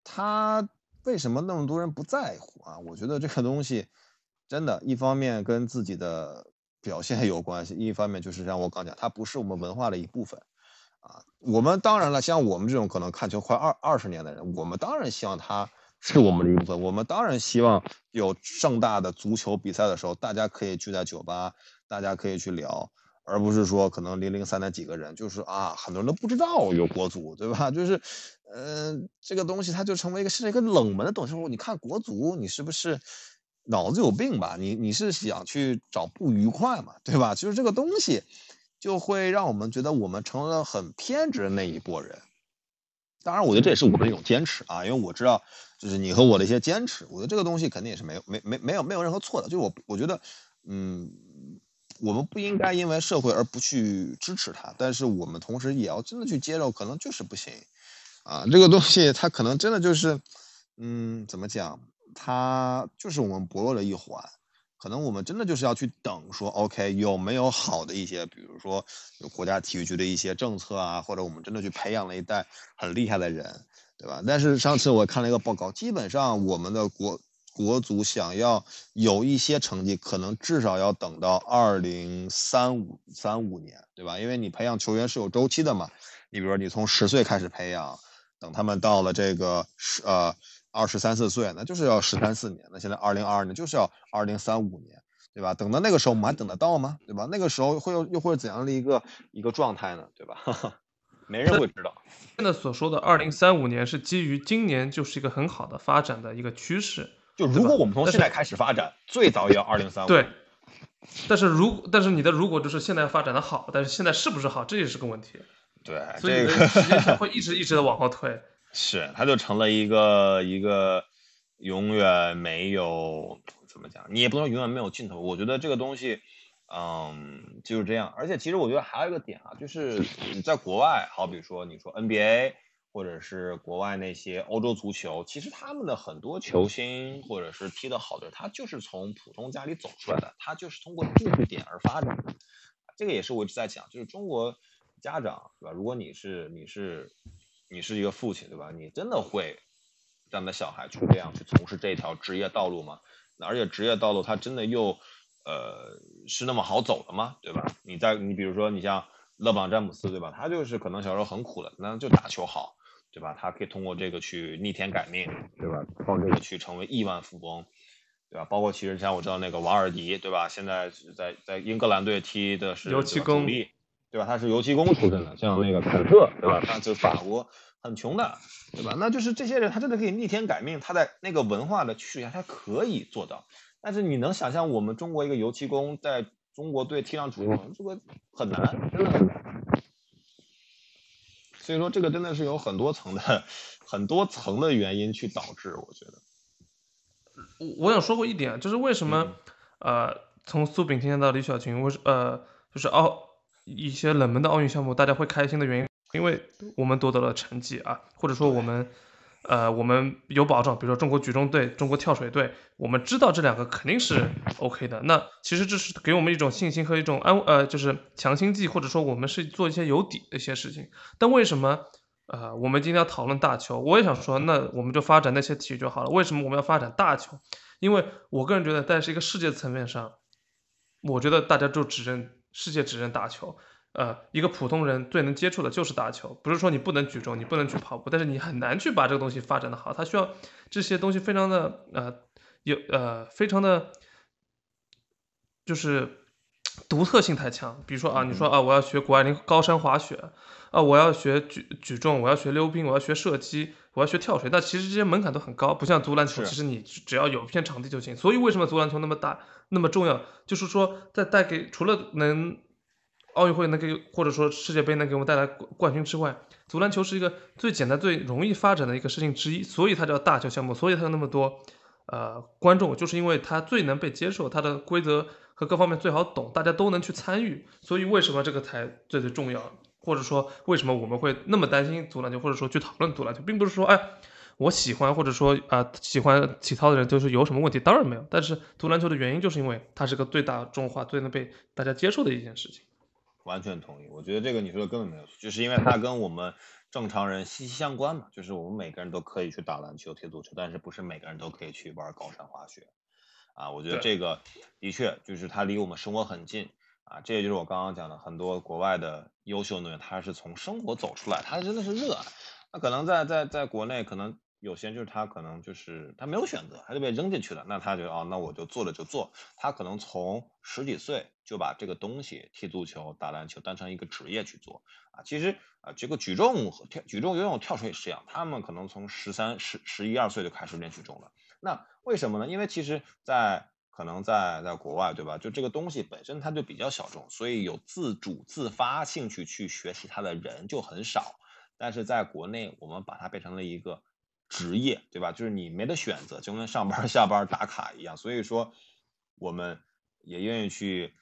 他为什么那么多人不在乎啊？我觉得这个东西真的，一方面跟自己的。表现有关系，一方面就是像我刚讲，它不是我们文化的一部分，啊，我们当然了，像我们这种可能看球快二二十年的人，我们当然希望它是我们的一部分，我们当然希望有盛大的足球比赛的时候，大家可以聚在酒吧，大家可以去聊，而不是说可能零零散散几个人，就是啊，很多人都不知道有国足，对吧？*laughs* 就是，嗯，这个东西它就成为一个是一个冷门的东西，你看国足，你是不是？脑子有病吧？你你是想去找不愉快嘛？对吧？就是这个东西，就会让我们觉得我们成了很偏执的那一波人。当然，我觉得这也是我们的一种坚持啊，因为我知道，就是你和我的一些坚持。我觉得这个东西肯定也是没有没没没有没有任何错的。就是我我觉得，嗯，我们不应该因为社会而不去支持它，但是我们同时也要真的去接受，可能就是不行啊。这个东西它可能真的就是，嗯，怎么讲？它就是我们薄弱的一环，可能我们真的就是要去等，说 OK 有没有好的一些，比如说有国家体育局的一些政策啊，或者我们真的去培养了一代很厉害的人，对吧？但是上次我看了一个报告，基本上我们的国国足想要有一些成绩，可能至少要等到二零三五三五年，对吧？因为你培养球员是有周期的嘛，你比如说你从十岁开始培养，等他们到了这个十呃。二十三四岁，那就是要十三四年。那现在二零二二年就是要二零三五年，对吧？等到那个时候，我们还等得到吗？对吧？那个时候会又又会怎样的一个一个状态呢？对吧？*laughs* 没人会知道。*laughs* 现在所说的二零三五年是基于今年就是一个很好的发展的一个趋势。就如果我们从现在开始发展，最早也要二零三五。对。但是如但是你的如果就是现在发展的好，但是现在是不是好，这也是个问题。对，所以时间线会一直一直的往后推。是，他就成了一个一个永远没有怎么讲，你也不能永远没有尽头。我觉得这个东西，嗯，就是这样。而且其实我觉得还有一个点啊，就是你在国外，好比说你说 NBA。或者是国外那些欧洲足球，其实他们的很多球星或者是踢得好的，他就是从普通家里走出来的，他就是通过这个点而发展的。这个也是我一直在讲，就是中国家长，对吧？如果你是你是你是一个父亲，对吧？你真的会让你的小孩去这样去从事这条职业道路吗？而且职业道路它真的又呃是那么好走的吗？对吧？你在你比如说你像勒布朗詹姆斯，对吧？他就是可能小时候很苦的，那就打球好。对吧？他可以通过这个去逆天改命，对吧？靠这个去成为亿万富翁，对吧？包括其实像我知道那个瓦尔迪，对吧？现在在在英格兰队踢的是油漆工，对吧？他是油漆工出身的。像那个坎特，对吧？他是法国很穷的，对吧？那就是这些人，他真的可以逆天改命。他在那个文化的驱使下，他可以做到。但是你能想象我们中国一个油漆工在中国队踢上主力，这个很难，真的很难。所以说，这个真的是有很多层的、*laughs* 很多层的原因去导致。我觉得，我我想说过一点，就是为什么呃，从苏炳添到李小群，为呃，就是奥一些冷门的奥运项目，大家会开心的原因，因为我们夺得了成绩啊，或者说我们。呃，我们有保障，比如说中国举重队、中国跳水队，我们知道这两个肯定是 OK 的。那其实这是给我们一种信心和一种安，呃，就是强心剂，或者说我们是做一些有底的一些事情。但为什么，呃，我们今天要讨论大球？我也想说，那我们就发展那些体育就好了。为什么我们要发展大球？因为我个人觉得，在是一个世界层面上，我觉得大家就只认世界只认大球。呃，一个普通人最能接触的就是打球，不是说你不能举重，你不能去跑步，但是你很难去把这个东西发展的好，它需要这些东西非常的呃有呃非常的，就是独特性太强。比如说啊，你说啊，我要学谷爱凌高山滑雪啊，我要学举举重，我要学溜冰，我要学射击，我要学跳水，那其实这些门槛都很高，不像足篮球，其实你只要有一片场地就行。所以为什么足篮球那么大那么重要？就是说在带给除了能。奥运会能给，或者说世界杯能给我们带来冠军之外，足篮球是一个最简单、最容易发展的一个事情之一，所以它叫大球项目，所以它有那么多呃观众，就是因为它最能被接受，它的规则和各方面最好懂，大家都能去参与，所以为什么这个才最最重要？或者说为什么我们会那么担心足篮球，或者说去讨论足篮球，并不是说哎我喜欢或者说啊喜欢体操的人就是有什么问题，当然没有，但是足篮球的原因就是因为它是个最大众化、最能被大家接受的一件事情。完全同意，我觉得这个你说的根本没有错，就是因为它跟我们正常人息息相关嘛。就是我们每个人都可以去打篮球、踢足球，但是不是每个人都可以去玩高山滑雪啊？我觉得这个的确就是它离我们生活很近啊。这也就是我刚刚讲的，很多国外的优秀运动员，他是从生活走出来，他真的是热爱。那可能在在在国内可能。有些就是他可能就是他没有选择，他就被扔进去了。那他就哦，那我就做了就做。他可能从十几岁就把这个东西踢足球、打篮球当成一个职业去做啊。其实啊，这个举重和跳举重、游泳、跳水也是一样，他们可能从十三、十十一二岁就开始练举重了。那为什么呢？因为其实，在可能在在国外，对吧？就这个东西本身它就比较小众，所以有自主自发兴趣去学习它的人就很少。但是在国内，我们把它变成了一个。职业对吧？就是你没得选择，就跟上班下班打卡一样。所以说，我们也愿意去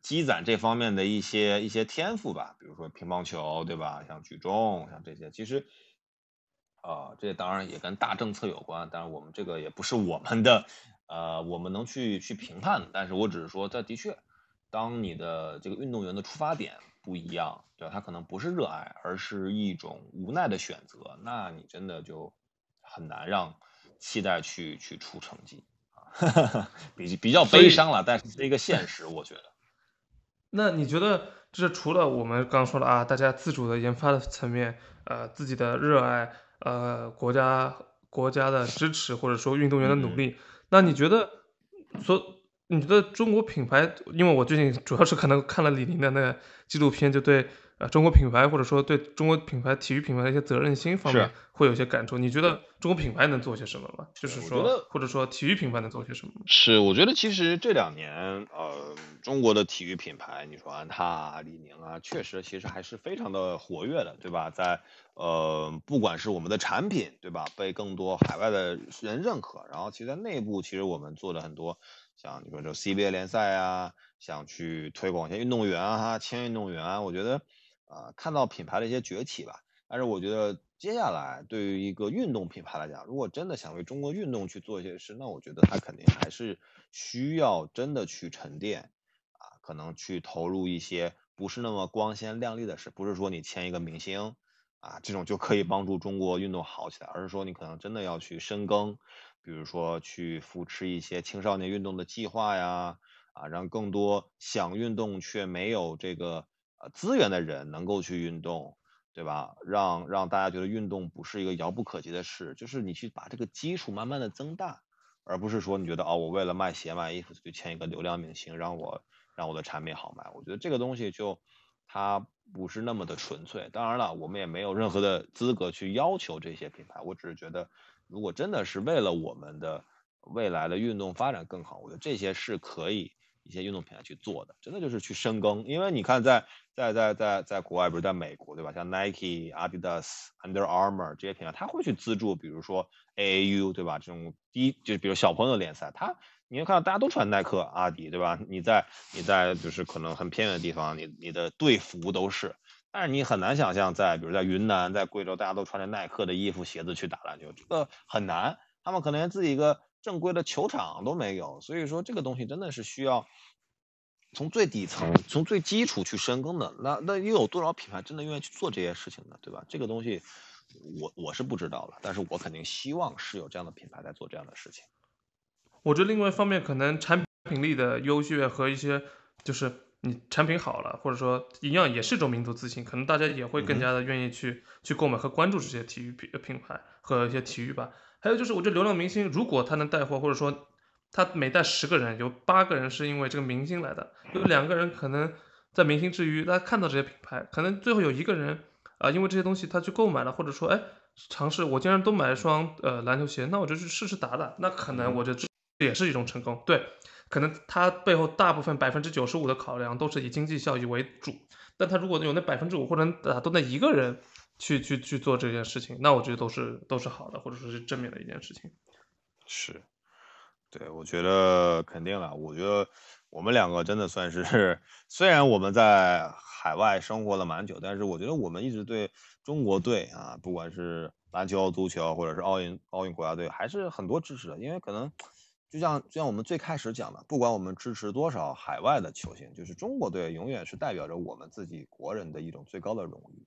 积攒这方面的一些一些天赋吧。比如说乒乓球，对吧？像举重，像这些，其实啊，这当然也跟大政策有关。但是我们这个也不是我们的，呃，我们能去去评判。但是我只是说，这的确，当你的这个运动员的出发点不一样，对吧？他可能不是热爱，而是一种无奈的选择。那你真的就。很难让期待去去出成绩 *laughs* 啊，比比较悲伤了，但是是一个现实，我觉得。那你觉得，这除了我们刚刚说的啊，大家自主的研发的层面，呃，自己的热爱，呃，国家国家的支持，或者说运动员的努力，那你觉得，所你觉得中国品牌，因为我最近主要是可能看了李宁的那个纪录片，就对呃中国品牌或者说对中国品牌体育品牌的一些责任心方面会有一些感触。你觉得中国品牌能做些什么吗？就是说，或者说体育品牌能做些什么？是，我觉得其实这两年，呃，中国的体育品牌，你说安踏啊、李宁啊，确实其实还是非常的活跃的，对吧？在呃，不管是我们的产品，对吧，被更多海外的人认可，然后其实在内部，其实我们做了很多，像你说这 CBA 联赛啊，想去推广一些运动员啊，签运动员，我觉得，啊，看到品牌的一些崛起吧。但是我觉得接下来对于一个运动品牌来讲，如果真的想为中国运动去做一些事，那我觉得它肯定还是需要真的去沉淀，啊，可能去投入一些不是那么光鲜亮丽的事，不是说你签一个明星。啊，这种就可以帮助中国运动好起来，而是说你可能真的要去深耕，比如说去扶持一些青少年运动的计划呀，啊，让更多想运动却没有这个呃资源的人能够去运动，对吧？让让大家觉得运动不是一个遥不可及的事，就是你去把这个基础慢慢的增大，而不是说你觉得哦，我为了卖鞋卖衣服去签一个流量明星，让我让我的产品好卖，我觉得这个东西就。它不是那么的纯粹，当然了，我们也没有任何的资格去要求这些品牌。我只是觉得，如果真的是为了我们的未来的运动发展更好，我觉得这些是可以一些运动品牌去做的，真的就是去深耕。因为你看，在在在在在国外，比如在美国，对吧？像 Nike、Adidas、Under Armour 这些品牌，他会去资助，比如说 AAU，对吧？这种低就比如小朋友联赛，他。你会看到大家都穿耐克、阿迪，对吧？你在你在就是可能很偏远的地方，你你的队服都是，但是你很难想象在比如在云南、在贵州，大家都穿着耐克的衣服、鞋子去打篮球，这个很难。他们可能连自己一个正规的球场都没有，所以说这个东西真的是需要从最底层、从最基础去深耕的。那那又有多少品牌真的愿意去做这些事情呢？对吧？这个东西我我是不知道了，但是我肯定希望是有这样的品牌在做这样的事情。我觉得另外一方面，可能产品力的优越和一些，就是你产品好了，或者说一样也是一种民族自信，可能大家也会更加的愿意去去购买和关注这些体育品品牌和一些体育吧。还有就是，我觉得流量明星如果他能带货，或者说他每带十个人，有八个人是因为这个明星来的，有两个人可能在明星之余，他看到这些品牌，可能最后有一个人啊，因为这些东西他去购买了，或者说哎尝试，我竟然都买一双呃篮球鞋，那我就去试试打打，那可能我觉得这。也是一种成功，对，可能他背后大部分百分之九十五的考量都是以经济效益为主，但他如果有那百分之五或者打都那一个人去去去做这件事情，那我觉得都是都是好的，或者说是正面的一件事情。是，对，我觉得肯定了。我觉得我们两个真的算是，*laughs* 虽然我们在海外生活了蛮久，但是我觉得我们一直对中国队啊，不管是篮球、足球，或者是奥运奥运国家队，还是很多支持的，因为可能。就像就像我们最开始讲的，不管我们支持多少海外的球星，就是中国队永远是代表着我们自己国人的一种最高的荣誉，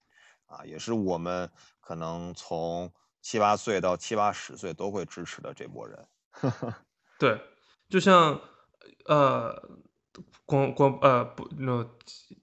啊，也是我们可能从七八岁到七八十岁都会支持的这波人。*laughs* 对，就像呃，光光呃不，那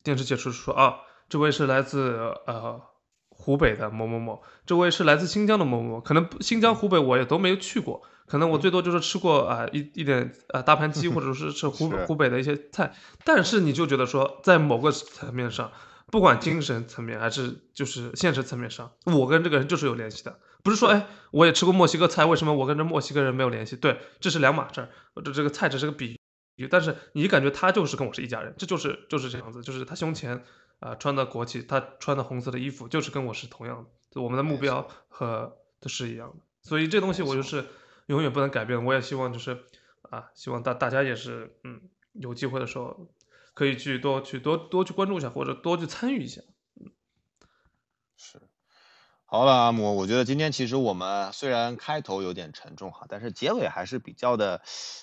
电视解说说啊，这位是来自呃湖北的某某某，这位是来自新疆的某某某，可能新疆湖北我也都没有去过。可能我最多就是吃过啊一一点啊大盘鸡，或者是吃 *laughs* 湖湖北的一些菜，但是你就觉得说，在某个层面上，不管精神层面还是就是现实层面上，我跟这个人就是有联系的，不是说哎我也吃过墨西哥菜，为什么我跟这墨西哥人没有联系？对，这是两码事儿，这这个菜只是个比喻，但是你感觉他就是跟我是一家人，这就是就是这样子，就是他胸前啊穿的国旗，他穿的红色的衣服，就是跟我是同样的，我们的目标和都是一样的，所以这东西我就是。永远不能改变。我也希望就是啊，希望大大家也是嗯，有机会的时候可以去多去多多去关注一下，或者多去参与一下。嗯，是。好了，阿姆，我觉得今天其实我们虽然开头有点沉重哈，但是结尾还是比较的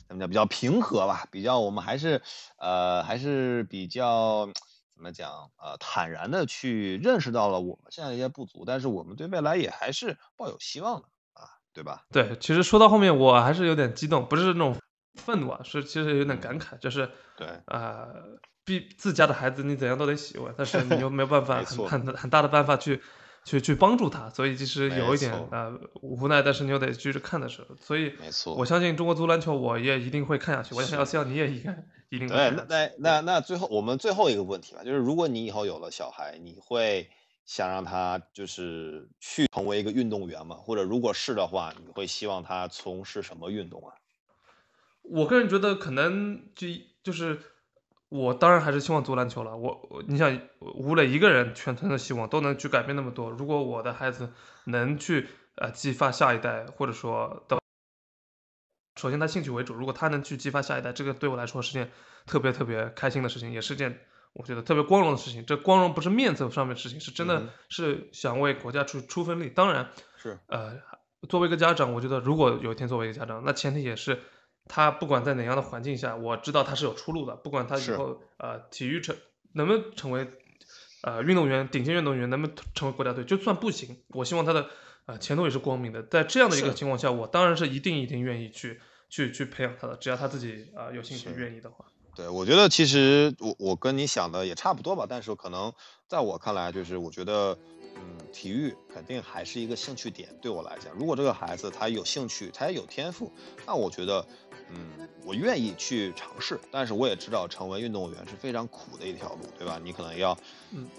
怎么讲，比较平和吧，比较我们还是呃还是比较怎么讲呃坦然的去认识到了我们现在一些不足，但是我们对未来也还是抱有希望的啊。对吧？对，其实说到后面我还是有点激动，不是那种愤怒啊，是其实有点感慨，就是对啊，必自家的孩子你怎样都得喜欢，但是你又没有办法很很很大的办法去去去帮助他，所以其实有一点呃无奈，但是你又得继续看的时候，所以没错，我相信中国足篮球我也一定会看下去，我想希望你也应该一定对。那那那那最后我们最后一个问题吧，就是如果你以后有了小孩，你会想让他就是去成为一个运动员吗？或者如果是的话，你会希望他从事什么运动啊？我个人觉得可能就就是。我当然还是希望足篮球了。我我，你想吴磊一个人全村的希望都能去改变那么多。如果我的孩子能去呃激发下一代，或者说的，首先他兴趣为主。如果他能去激发下一代，这个对我来说是件特别特别开心的事情，也是件我觉得特别光荣的事情。这光荣不是面子上面的事情，是真的是想为国家出出份力。当然是呃，作为一个家长，我觉得如果有一天作为一个家长，那前提也是。他不管在哪样的环境下，我知道他是有出路的。不管他以后呃体育成能不能成为呃运动员，顶尖运动员能不能成为国家队，就算不行，我希望他的呃前途也是光明的。在这样的一个情况下，我当然是一定一定愿意去去去培养他的，只要他自己啊有兴趣愿意的话。对，我觉得其实我我跟你想的也差不多吧，但是可能在我看来，就是我觉得嗯，体育肯定还是一个兴趣点。对我来讲，如果这个孩子他有兴趣，他也有天赋，那我觉得。嗯，我愿意去尝试，但是我也知道成为运动员是非常苦的一条路，对吧？你可能要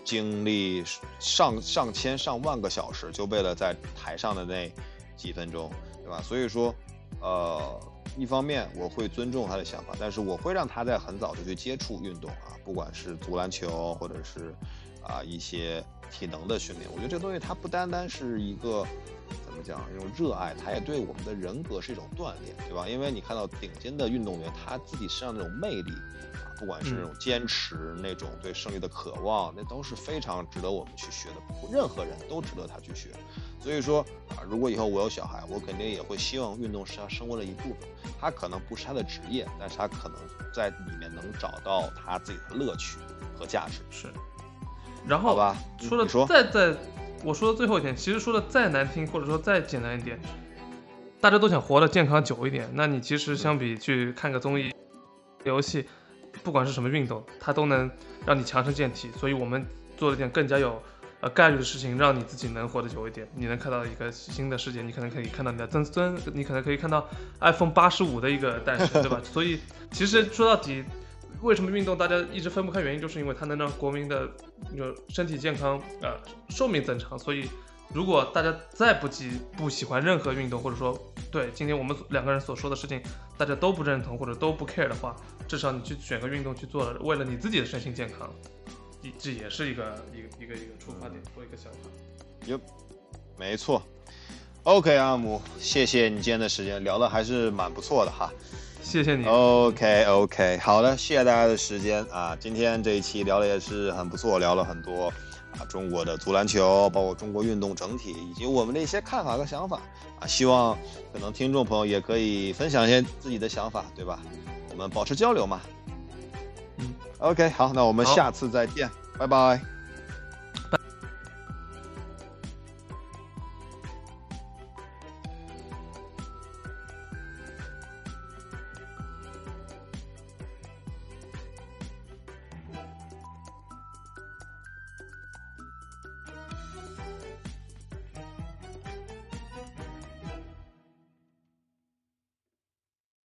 经历上上千上万个小时，就为了在台上的那几分钟，对吧？所以说，呃，一方面我会尊重他的想法，但是我会让他在很早就去接触运动啊，不管是足篮球或者是啊一些体能的训练，我觉得这个东西它不单单是一个。怎么讲？一种热爱，它也对我们的人格是一种锻炼，对吧？因为你看到顶尖的运动员，他自己身上那种魅力啊，不管是那种坚持，那种对胜利的渴望，那都是非常值得我们去学的。任何人都值得他去学。所以说啊，如果以后我有小孩，我肯定也会希望运动是他生活的一部分。他可能不是他的职业，但是他可能在里面能找到他自己的乐趣和价值。是。然后吧，说的再再。我说的最后一点，其实说的再难听，或者说再简单一点，大家都想活得健康久一点。那你其实相比去看个综艺、游戏，不管是什么运动，它都能让你强身健体。所以我们做了点更加有呃概率的事情，让你自己能活得久一点。你能看到一个新的世界，你可能可以看到你的曾孙，你可能可以看到 iPhone 八十五的一个诞生，对吧？*laughs* 所以其实说到底。为什么运动大家一直分不开？原因就是因为它能让国民的就身体健康，呃，寿命增长。所以，如果大家再不喜不喜欢任何运动，或者说对今天我们两个人所说的事情，大家都不认同或者都不 care 的话，至少你去选个运动去做了，为了你自己的身心健康，这也是一个一个一个一个出发点或一个想法。有，没错。OK，阿姆，谢谢你今天的时间，聊的还是蛮不错的哈。谢谢你。OK OK，好的，谢谢大家的时间啊！今天这一期聊的也是很不错，聊了很多啊中国的足篮球，包括中国运动整体，以及我们的一些看法和想法啊。希望可能听众朋友也可以分享一些自己的想法，对吧？我们保持交流嘛。嗯。OK，好，那我们下次再见，拜拜。